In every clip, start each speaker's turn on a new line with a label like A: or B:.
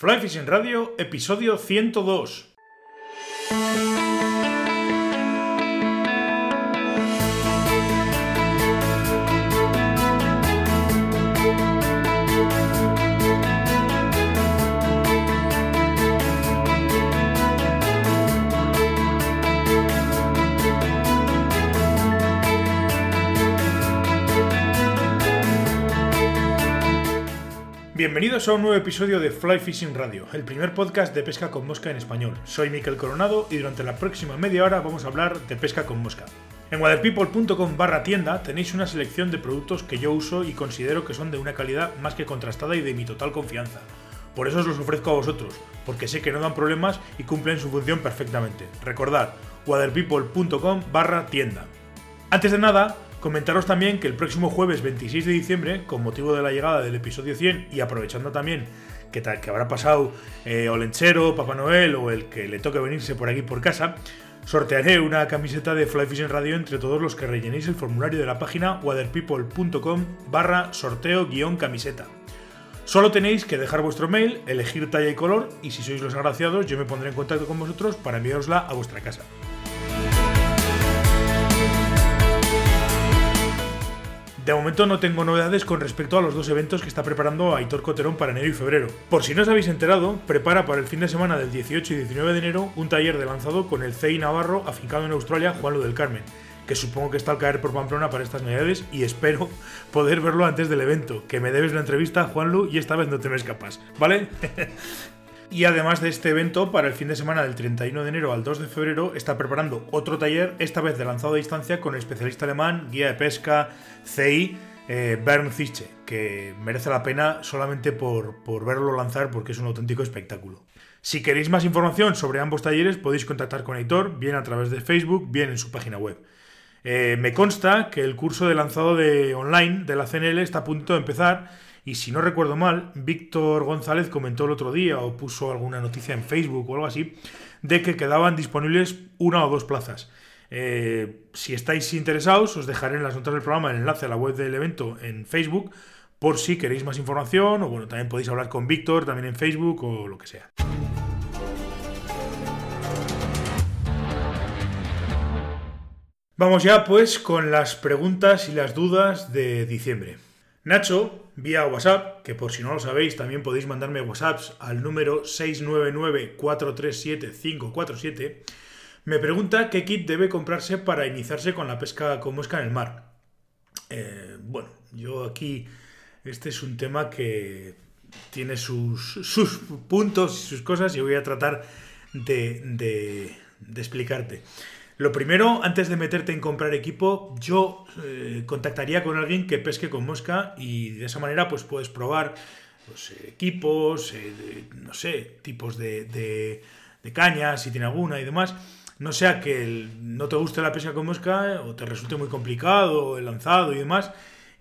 A: Fly Fishing Radio, episodio 102. Bienvenidos a un nuevo episodio de Fly Fishing Radio, el primer podcast de pesca con mosca en español. Soy Miquel Coronado y durante la próxima media hora vamos a hablar de pesca con mosca. En waterpeople.com barra tienda tenéis una selección de productos que yo uso y considero que son de una calidad más que contrastada y de mi total confianza. Por eso os los ofrezco a vosotros, porque sé que no dan problemas y cumplen su función perfectamente. Recordad, waterpeople.com barra tienda. Antes de nada, Comentaros también que el próximo jueves 26 de diciembre, con motivo de la llegada del episodio 100 y aprovechando también que, que habrá pasado eh, Olenchero, Papá Noel o el que le toque venirse por aquí por casa, sortearé una camiseta de Fly Fishing Radio entre todos los que rellenéis el formulario de la página waterpeople.com barra sorteo guion camiseta. Solo tenéis que dejar vuestro mail, elegir talla y color y si sois los agraciados yo me pondré en contacto con vosotros para enviarosla a vuestra casa. De momento no tengo novedades con respecto a los dos eventos que está preparando Aitor Coterón para enero y febrero. Por si no os habéis enterado, prepara para el fin de semana del 18 y 19 de enero un taller de lanzado con el CEI Navarro afincado en Australia, Juan Lu del Carmen, que supongo que está al caer por Pamplona para estas navidades y espero poder verlo antes del evento, que me debes la entrevista, Juan Lu, y esta vez no te me escapas, ¿vale? Y además de este evento, para el fin de semana del 31 de enero al 2 de febrero, está preparando otro taller, esta vez de lanzado a distancia, con el especialista alemán, guía de pesca, CI, eh, Bernd que merece la pena solamente por, verlo lanzar porque es un auténtico espectáculo. Si queréis más información sobre ambos talleres, podéis contactar con Aitor, bien a través de Facebook, bien en su página web. Eh, me consta que el curso de lanzado de online de la CNL está a punto de empezar y si no recuerdo mal, Víctor González comentó el otro día o puso alguna noticia en Facebook o algo así de que quedaban disponibles una o dos plazas. Eh, si estáis interesados, os dejaré en las notas del programa el enlace a la web del evento en Facebook por si queréis más información o bueno, también podéis hablar con Víctor también en Facebook o lo que sea. Vamos ya pues con las preguntas y las dudas de diciembre. Nacho, vía WhatsApp, que por si no lo sabéis, también podéis mandarme WhatsApps al número 699-437-547, me pregunta qué kit debe comprarse para iniciarse con la pesca con mosca en el mar. Eh, bueno, yo aquí, este es un tema que tiene sus, sus puntos y sus cosas y voy a tratar de, de, de explicarte. Lo primero, antes de meterte en comprar equipo, yo eh, contactaría con alguien que pesque con mosca y de esa manera pues puedes probar pues, equipos, eh, no sé, tipos de, de, cañas, si tiene alguna y demás. No sea que no te guste la pesca con mosca o te resulte muy complicado el lanzado y demás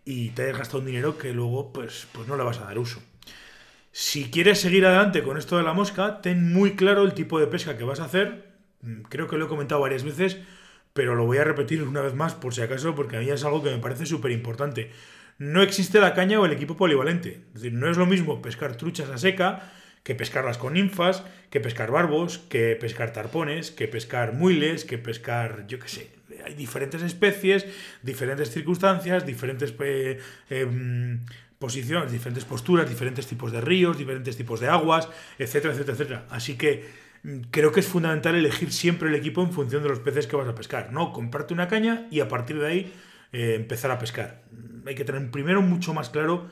A: y te hayas gastado un dinero que luego pues, pues no le vas a dar uso. Si quieres seguir adelante con esto de la mosca, ten muy claro el tipo de pesca que vas a hacer, creo que lo he comentado varias veces, pero lo voy a repetir una vez más por si acaso, porque a mí es algo que me parece súper importante. No existe la caña o el equipo polivalente. Es decir, no es lo mismo pescar truchas a seca que pescarlas con ninfas, que pescar barbos, que pescar tarpones, que pescar muiles, que pescar, yo qué sé, hay diferentes especies, diferentes circunstancias, diferentes eh, em, posiciones, diferentes posturas, diferentes tipos de ríos, diferentes tipos de aguas, etcétera, etcétera, etcétera. Así que creo que es fundamental elegir siempre el equipo en función de los peces que vas a pescar. No, comprarte una caña y a partir de ahí eh, empezar a pescar. Hay que tener primero mucho más claro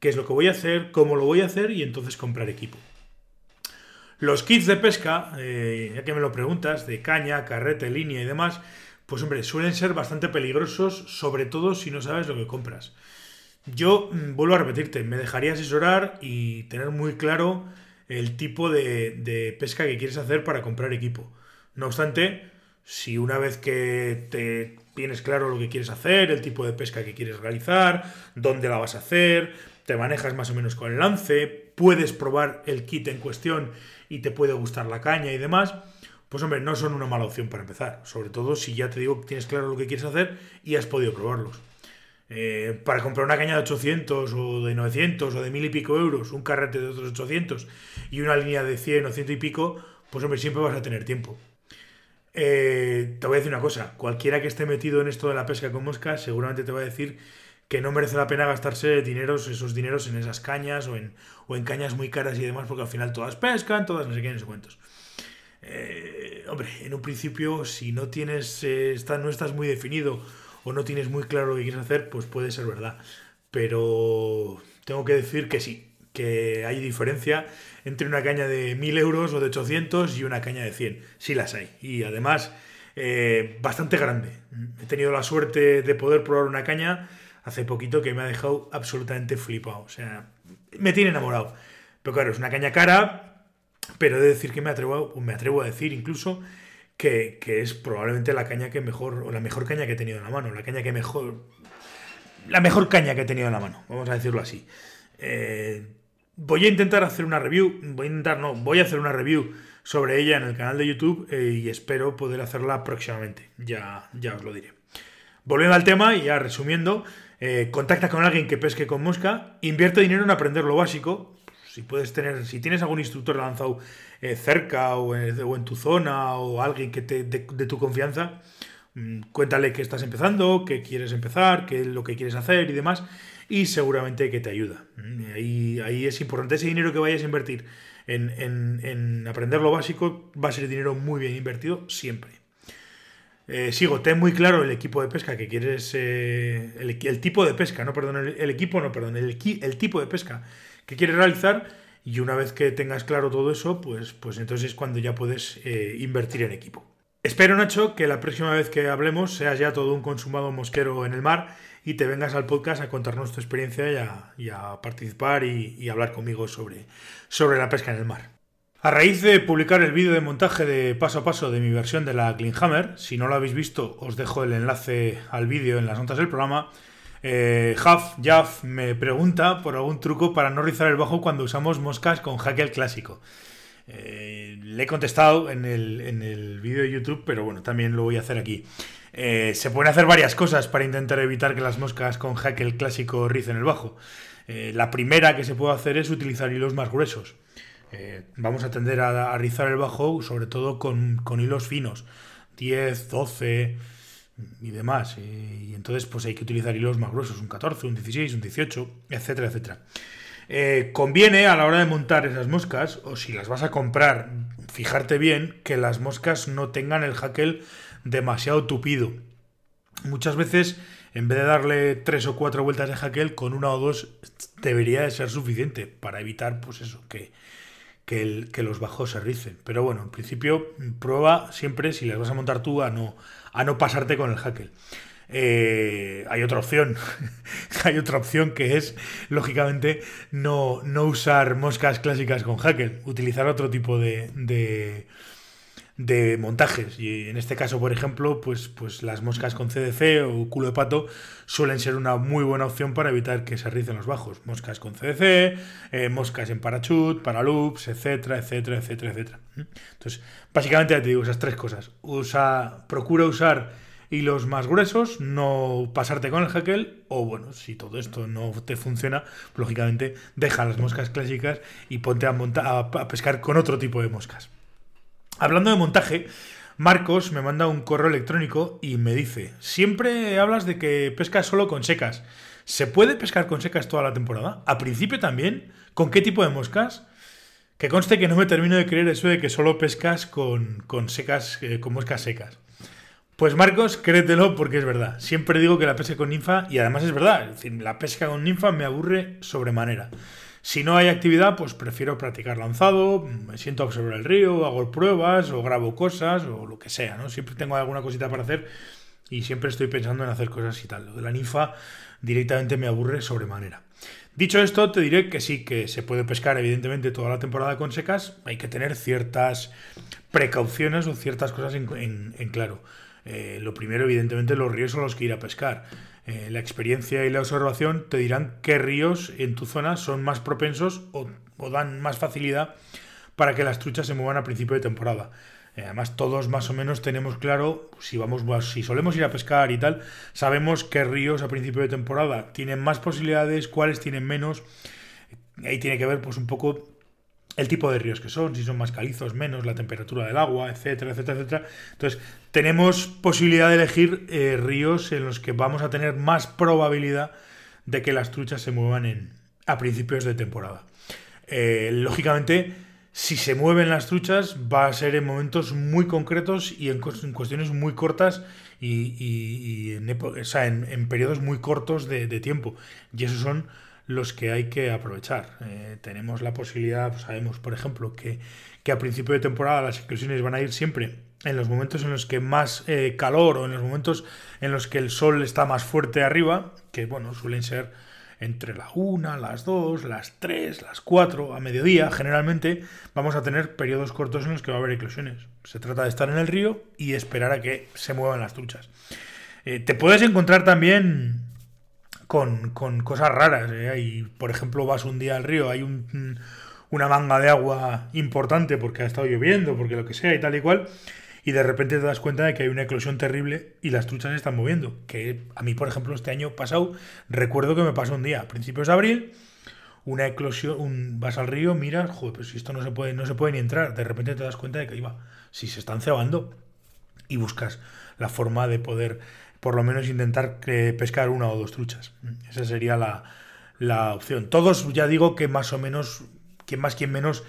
A: qué es lo que voy a hacer, cómo lo voy a hacer y entonces comprar equipo. Los kits de pesca, eh, ya que me lo preguntas, de caña, carrete, línea y demás, pues hombre, suelen ser bastante peligrosos, sobre todo si no sabes lo que compras. Yo, mm, vuelvo a repetirte, me dejaría asesorar y tener muy claro el tipo de, pesca que quieres hacer para comprar equipo. No obstante, si una vez que te tienes claro lo que quieres hacer, el tipo de pesca que quieres realizar, dónde la vas a hacer, te manejas más o menos con el lance, puedes probar el kit en cuestión y te puede gustar la caña y demás, pues hombre, no son una mala opción para empezar. Sobre todo si ya te digo que tienes claro lo que quieres hacer y has podido probarlos. Eh, para comprar una caña de 800 o de 900 o de mil y pico euros, un carrete de otros 800 y una línea de 100 o 100 y pico, pues hombre, siempre vas a tener tiempo. Eh, te voy a decir una cosa, cualquiera que esté metido en esto de la pesca con moscas seguramente te va a decir que no merece la pena gastarse esos dineros en esas cañas o en, o en cañas muy caras y demás, porque al final todas pescan, todas no sé qué, no sé cuántos. Eh, hombre, en un principio, si no tienes, eh, no estás muy definido o no tienes muy claro lo que quieres hacer, pues puede ser verdad. Pero tengo que decir que sí, que hay diferencia entre una caña de 1000 euros o de 800 y una caña de 100. Sí las hay. Y además, eh, bastante grande. He tenido la suerte de poder probar una caña hace poquito que me ha dejado absolutamente flipado. O sea, me tiene enamorado. Pero claro, es una caña cara, pero he de decir que me atrevo, me atrevo a decir incluso que, es probablemente la caña que mejor, o la mejor caña que he tenido en la mano, la caña que mejor, la mejor caña que he tenido en la mano, vamos a decirlo así. Eh, voy a intentar hacer una review, voy a intentar, no, voy a hacer una review sobre ella en el canal de YouTube eh, y espero poder hacerla próximamente, ya, ya os lo diré. Volviendo al tema y ya resumiendo, eh, contacta con alguien que pesque con mosca, invierte dinero en aprender lo básico, si puedes tener, si tienes algún instructor lanzado eh, cerca o en, tu zona o alguien que te, de, tu confianza, mm, cuéntale que estás empezando, que quieres empezar, qué es lo que quieres hacer y demás, y seguramente que te ayuda. Mm, ahí, ahí es importante ese dinero que vayas a invertir en, en, aprender lo básico, va a ser dinero muy bien invertido siempre. Eh, sigo, ten muy claro el equipo de pesca que quieres, eh, el, tipo de pesca, no, perdón, el, equipo, no, perdón, el, el tipo de pesca que quieres realizar y una vez que tengas claro todo eso, pues, pues entonces es cuando ya puedes eh, invertir en equipo. Espero, Nacho, que la próxima vez que hablemos seas ya todo un consumado mosquero en el mar y te vengas al podcast a contarnos tu experiencia y a, participar y, hablar conmigo sobre, sobre la pesca en el mar. A raíz de publicar el vídeo de montaje de paso a paso de mi versión de la Hammer, si no lo habéis visto os dejo el enlace al vídeo en las notas del programa, eh, Jaff me pregunta por algún truco para no rizar el bajo cuando usamos moscas con Hackel clásico. Eh, le he contestado en el, en el vídeo de YouTube, pero bueno, también lo voy a hacer aquí. Eh, se pueden hacer varias cosas para intentar evitar que las moscas con Hackel clásico ricen el bajo. Eh, la primera que se puede hacer es utilizar hilos más gruesos. vamos a tender a, rizar el bajo sobre todo con, con hilos finos, 10, 12 y demás. Y entonces pues hay que utilizar hilos más gruesos, un 14, un 16, un 18, etcétera, etcétera. Eh, conviene a la hora de montar esas moscas, o si las vas a comprar, fijarte bien que las moscas no tengan el jaquel demasiado tupido. Muchas veces, en vez de darle tres o cuatro vueltas de jaquel, con una o dos debería de ser suficiente para evitar, pues eso, que, que, que, los bajos se ricen. Pero bueno, en principio, prueba siempre, si las vas a montar tú, a no, a no pasarte con el hackel. Eh, hay otra opción. hay otra opción que es, lógicamente, no, no usar moscas clásicas con hackel, utilizar otro tipo de montajes. Y en este caso, por ejemplo, pues, pues las moscas con CDC o culo de pato suelen ser una muy buena opción para evitar que se ricen los bajos. Moscas con CDC, eh, moscas en parachute, paraloops, etcétera, etcétera, etcétera, etcétera. Entonces, básicamente ya te digo esas tres cosas. Usa, procura usar hilos más gruesos, no pasarte con el hackel, o bueno, si todo esto no te funciona, lógicamente deja las moscas clásicas y ponte a, a pescar con otro tipo de moscas. Hablando de montaje, Marcos me manda un correo electrónico y me dice, siempre hablas de que pescas solo con secas. ¿Se puede pescar con secas toda la temporada? ¿A principio también? ¿Con qué tipo de moscas? Que conste que no me termino de creer eso de que solo pescas con, secas, eh, con moscas secas. Pues Marcos, créetelo porque es verdad. Siempre digo que la pesca con ninfa, y además es verdad, es decir, la pesca con ninfa me aburre sobremanera. Si no hay actividad, pues prefiero practicar lanzado, me siento a observar el río, hago pruebas o grabo cosas o lo que sea, ¿no? Siempre tengo alguna cosita para hacer y siempre estoy pensando en hacer cosas y tal. Lo de la ninfa directamente me aburre sobremanera. Dicho esto, te diré que sí, que se puede pescar evidentemente toda la temporada con secas, hay que tener ciertas precauciones o ciertas cosas en, claro. Eh, lo primero, evidentemente, los ríos son los que ir a pescar. Eh, la experiencia y la observación te dirán qué ríos en tu zona son más propensos o, dan más facilidad para que las truchas se muevan a principio de temporada. Eh, además, todos más o menos tenemos claro, si vamos, si solemos ir a pescar y tal, sabemos qué ríos a principio de temporada tienen más posibilidades, cuáles tienen menos. Ahí tiene que ver, pues, un poco el tipo de ríos que son, si son más calizos, menos, la temperatura del agua, etcétera, etcétera, etcétera. Entonces, tenemos posibilidad de elegir eh, ríos en los que vamos a tener más probabilidad de que las truchas se muevan en, a principios de temporada. Eh, lógicamente, si se mueven las truchas, va a ser en momentos muy concretos y en, cuestiones muy cortas y, en, periodos muy cortos de, de tiempo. Y esos son los que hay que aprovechar. Eh, tenemos la posibilidad, sabemos, por ejemplo, que, a principio de temporada las exclusiones van a ir siempre en los momentos en los que más eh, calor o en los momentos en los que el sol está más fuerte arriba, que bueno, suelen ser entre la 1, las 2, las 3, las 4, a mediodía, generalmente vamos a tener periodos cortos en los que va a haber eclosiones. Se trata de estar en el río y esperar a que se muevan las truchas. Eh, te puedes encontrar también con, cosas raras. ¿eh? Y, por ejemplo, vas un día al río, hay un, una manga de agua importante porque ha estado lloviendo, porque lo que sea y tal y cual, y de repente te das cuenta de que hay una eclosión terrible y las truchas se están moviendo. Que a mí, por ejemplo, este año pasado, recuerdo que me pasó un día, a principios de abril, una eclosión, un, vas al río, miras, joder, pero si esto no se puede, no se puede ni entrar, de repente te das cuenta de que iba, si se están cebando y buscas la forma de poder por lo menos intentar eh, pescar una o dos truchas. Esa sería la, opción. Todos ya digo que más o menos, quien más, quien menos,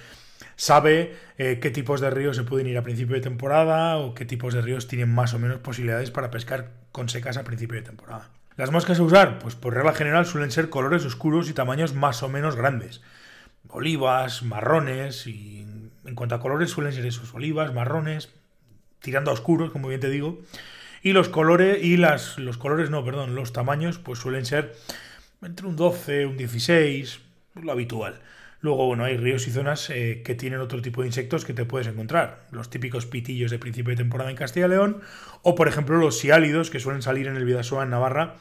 A: sabe eh, qué tipos de ríos se pueden ir a principio de temporada o qué tipos de ríos tienen más o menos posibilidades para pescar con secas a principio de temporada. Las moscas a usar, pues por regla general suelen ser colores oscuros y tamaños más o menos grandes. Olivas, marrones y en cuanto a colores suelen ser esos, olivas, marrones, tirando a oscuros, como bien te digo. Y los colores, y las, los colores no, perdón, los tamaños, pues suelen ser entre un 12, un 16, lo habitual. Luego, bueno, hay ríos y zonas eh, que tienen otro tipo de insectos que te puedes encontrar. Los típicos pitillos de principio de temporada en Castilla y León, o por ejemplo los siálidos que suelen salir en el Vidasoa en Navarra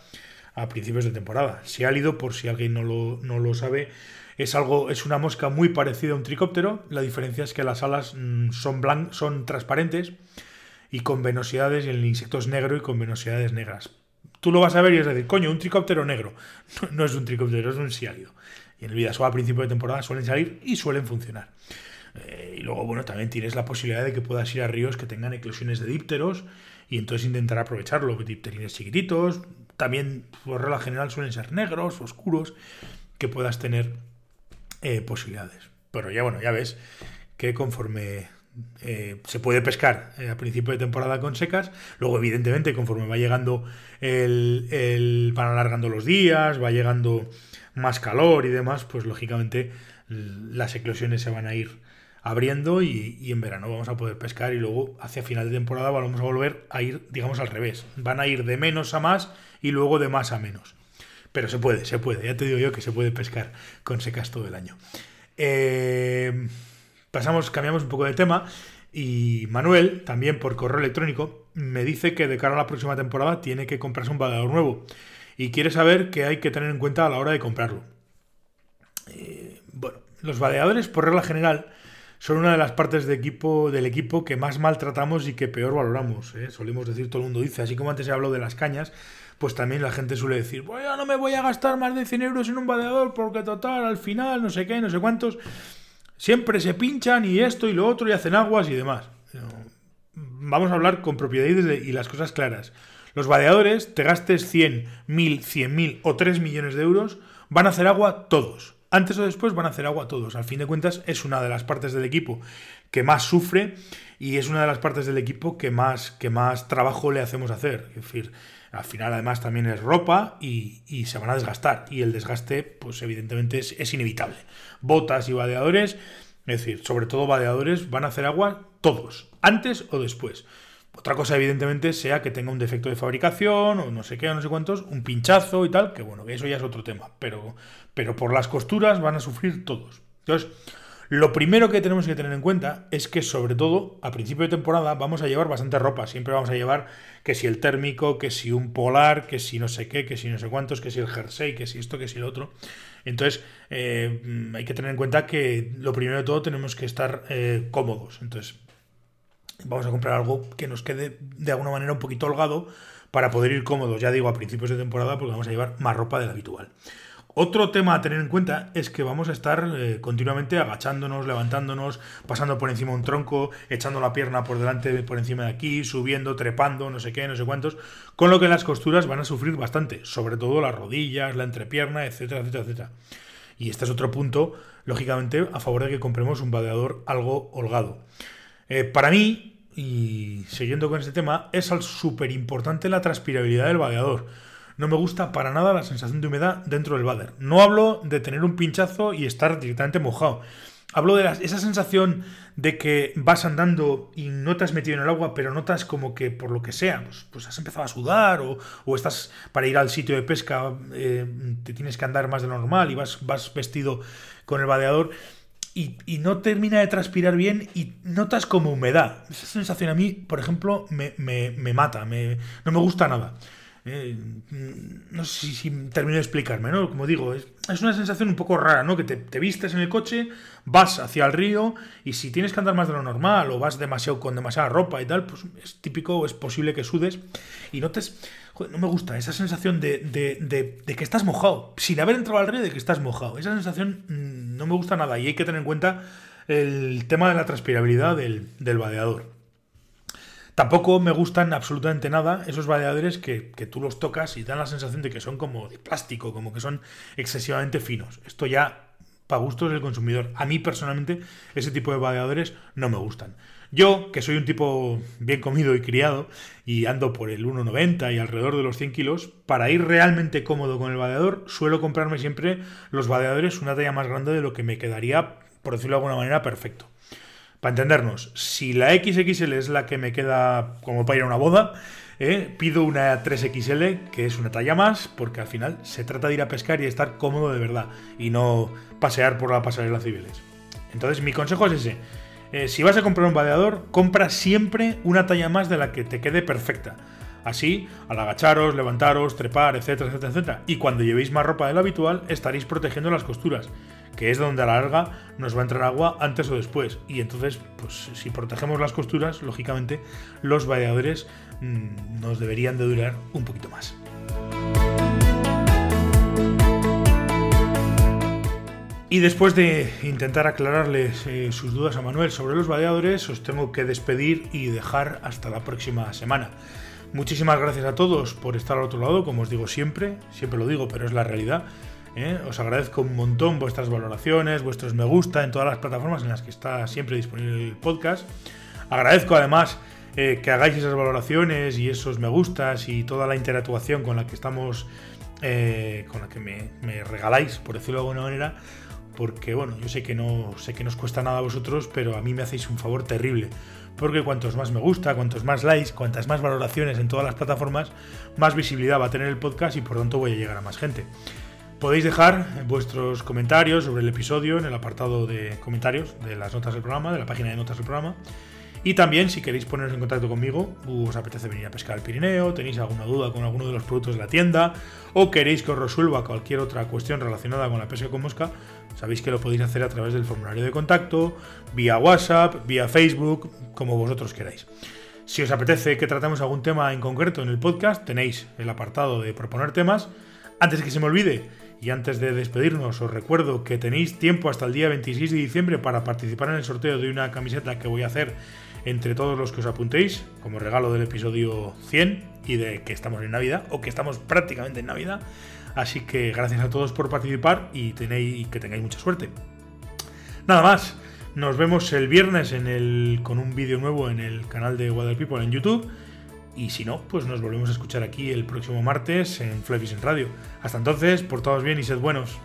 A: a principios de temporada. Siálido, por si alguien no lo, no lo sabe, es algo, es una mosca muy parecida a un tricóptero. La diferencia es que las alas mm, son, blan son transparentes y con venosidades, y el insecto es negro y con venosidades negras. Tú lo vas a ver y es decir, coño, un tricóptero negro. No, es un tricóptero, es un siálido. Y en el Vidasoa a principio de temporada suelen salir y suelen funcionar. Eh, y luego, bueno, también tienes la posibilidad de que puedas ir a ríos que tengan eclosiones de dípteros y entonces intentar aprovecharlo. Dipterines chiquititos, también por regla general suelen ser negros, oscuros, que puedas tener eh, posibilidades. Pero ya, bueno, ya ves que conforme eh, se puede pescar eh, a principio de temporada con secas. Luego, evidentemente, conforme va llegando el, van alargando los días, va llegando más calor y demás, pues lógicamente las eclosiones se van a ir abriendo y, en verano vamos a poder pescar y luego hacia final de temporada vamos a volver a ir, digamos, al revés. Van a ir de menos a más y luego de más a menos. Pero se puede, se puede. Ya te digo yo que se puede pescar con secas todo el año. Eh, pasamos, cambiamos un poco de tema. Y Manuel, también por correo electrónico, me dice que de cara a la próxima temporada tiene que comprarse un vadeador nuevo. Y quiere saber qué hay que tener en cuenta a la hora de comprarlo. Eh, bueno, los vadeadores, por regla general, son una de las partes de equipo, del equipo que más maltratamos y que peor valoramos. ¿eh? Solemos decir, todo el mundo dice, así como antes se habló de las cañas, pues también la gente suele decir, bueno, no me voy a gastar más de 100 euros en un vadeador porque total, al final, no sé qué, no sé cuántos. Siempre se pinchan y esto y lo otro y hacen aguas y demás. Vamos a hablar con propiedad y las cosas claras. Los vadeadores, te gastes 100, 1000, 100.000 o 3 millones de euros, van a hacer agua todos. Antes o después van a hacer agua todos. Al fin de cuentas, es una de las partes del equipo que más sufre y es una de las partes del equipo que más, que más trabajo le hacemos hacer. Es decir, al final además también es ropa y, se van a desgastar. Y el desgaste, pues evidentemente es, inevitable. Botas y vadeadores, es decir, sobre todo vadeadores, van a hacer agua todos, antes o después. Otra cosa, evidentemente, sea que tenga un defecto de fabricación o no sé qué, o no sé cuántos, un pinchazo y tal, que bueno, eso ya es otro tema. Pero, pero por las costuras van a sufrir todos. Entonces, lo primero que tenemos que tener en cuenta es que, sobre todo, a principio de temporada vamos a llevar bastante ropa. Siempre vamos a llevar que si el térmico, que si un polar, que si no sé qué, que si no sé cuántos, que si el jersey, que si esto, que si lo otro. Entonces, eh, hay que tener en cuenta que lo primero de todo tenemos que estar eh, cómodos. Entonces, vamos a comprar algo que nos quede de alguna manera un poquito holgado para poder ir cómodos, ya digo, a principios de temporada, porque vamos a llevar más ropa de la habitual. Otro tema a tener en cuenta es que vamos a estar eh, continuamente agachándonos, levantándonos, pasando por encima de un tronco, echando la pierna por delante, por encima de aquí, subiendo, trepando, no sé qué, no sé cuántos, con lo que las costuras van a sufrir bastante, sobre todo las rodillas, la entrepierna, etcétera, etcétera, etcétera. Y este es otro punto, lógicamente, a favor de que compremos un vadeador algo holgado. Eh, para mí, y siguiendo con este tema, es súper importante la transpirabilidad del vadeador no me gusta para nada la sensación de humedad dentro del bader. No hablo de tener un pinchazo y estar directamente mojado. Hablo de esa sensación de que vas andando y no te has metido en el agua, pero notas como que por lo que sea, pues, pues has empezado a sudar o, estás para ir al sitio de pesca, eh, te tienes que andar más de lo normal y vas, vestido con el vadeador. Y, no termina de transpirar bien y notas como humedad. Esa sensación a mí, por ejemplo, me, mata, no me gusta nada. Eh, no sé si, termino de explicarme, ¿no? Como digo, es, una sensación un poco rara, ¿no? Que te, vistes en el coche, vas hacia el río y si tienes que andar más de lo normal o vas demasiado con demasiada ropa y tal, pues es típico, es posible que sudes y notes... no me gusta esa sensación de, que estás mojado, sin haber entrado al río, de que estás mojado. Esa sensación mm, no me gusta nada y hay que tener en cuenta el tema de la transpirabilidad del, del vadeador. Tampoco me gustan absolutamente nada esos vadeadores que, tú los tocas y dan la sensación de que son como de plástico, como que son excesivamente finos. Esto ya para gustos del consumidor. A mí personalmente ese tipo de vadeadores no me gustan. Yo, que soy un tipo bien comido y criado y ando por el 1,90 y alrededor de los 100 kilos, para ir realmente cómodo con el vadeador suelo comprarme siempre los vadeadores una talla más grande de lo que me quedaría, por decirlo de alguna manera, perfecto. Para entendernos, si la XXL es la que me queda como para ir a una boda, eh, pido una 3XL, que es una talla más, porque al final se trata de ir a pescar y estar cómodo de verdad, y no pasear por la pasarela civiles. Entonces, mi consejo es ese. Eh, si vas a comprar un vadeador, compra siempre una talla más de la que te quede perfecta. Así, al agacharos, levantaros, trepar, etcétera, etcétera, etcétera. Y cuando llevéis más ropa de lo habitual, estaréis protegiendo las costuras que es donde a la larga nos va a entrar agua antes o después. Y entonces, pues si protegemos las costuras, lógicamente los vadeadores mm, nos deberían de durar un poquito más. Y después de intentar aclararles eh, sus dudas a Manuel sobre los vadeadores, os tengo que despedir y dejar hasta la próxima semana. Muchísimas gracias a todos por estar al otro lado, como os digo siempre, siempre lo digo, pero es la realidad. ¿Eh? Os agradezco un montón vuestras valoraciones, vuestros me gusta en todas las plataformas en las que está siempre disponible el podcast. Agradezco además eh, que hagáis esas valoraciones y esos me gustas y toda la interactuación con la que estamos, eh, con la que me, regaláis, por decirlo de alguna manera. Porque bueno, yo sé que no sé que nos cuesta nada a vosotros, pero a mí me hacéis un favor terrible. Porque cuantos más me gusta, cuantos más likes, cuantas más valoraciones en todas las plataformas, más visibilidad va a tener el podcast y por tanto voy a llegar a más gente. Podéis dejar vuestros comentarios sobre el episodio en el apartado de comentarios de las notas del programa, de la página de notas del programa. Y también, si queréis poneros en contacto conmigo, os apetece venir a pescar al Pirineo, tenéis alguna duda con alguno de los productos de la tienda, o queréis que os resuelva cualquier otra cuestión relacionada con la pesca con mosca, sabéis que lo podéis hacer a través del formulario de contacto, vía WhatsApp, vía Facebook, como vosotros queráis. Si os apetece que tratemos algún tema en concreto en el podcast, tenéis el apartado de proponer temas. Antes que se me olvide, y antes de despedirnos, os recuerdo que tenéis tiempo hasta el día 26 de diciembre para participar en el sorteo de una camiseta que voy a hacer entre todos los que os apuntéis, como regalo del episodio 100 y de que estamos en Navidad, o que estamos prácticamente en Navidad. Así que gracias a todos por participar y, tenéis, que tengáis mucha suerte. Nada más, nos vemos el viernes con un vídeo nuevo en el canal de Water People en YouTube y si no, pues nos volvemos a escuchar aquí el próximo martes en Fly Radio. Hasta entonces, por todos bien y sed buenos.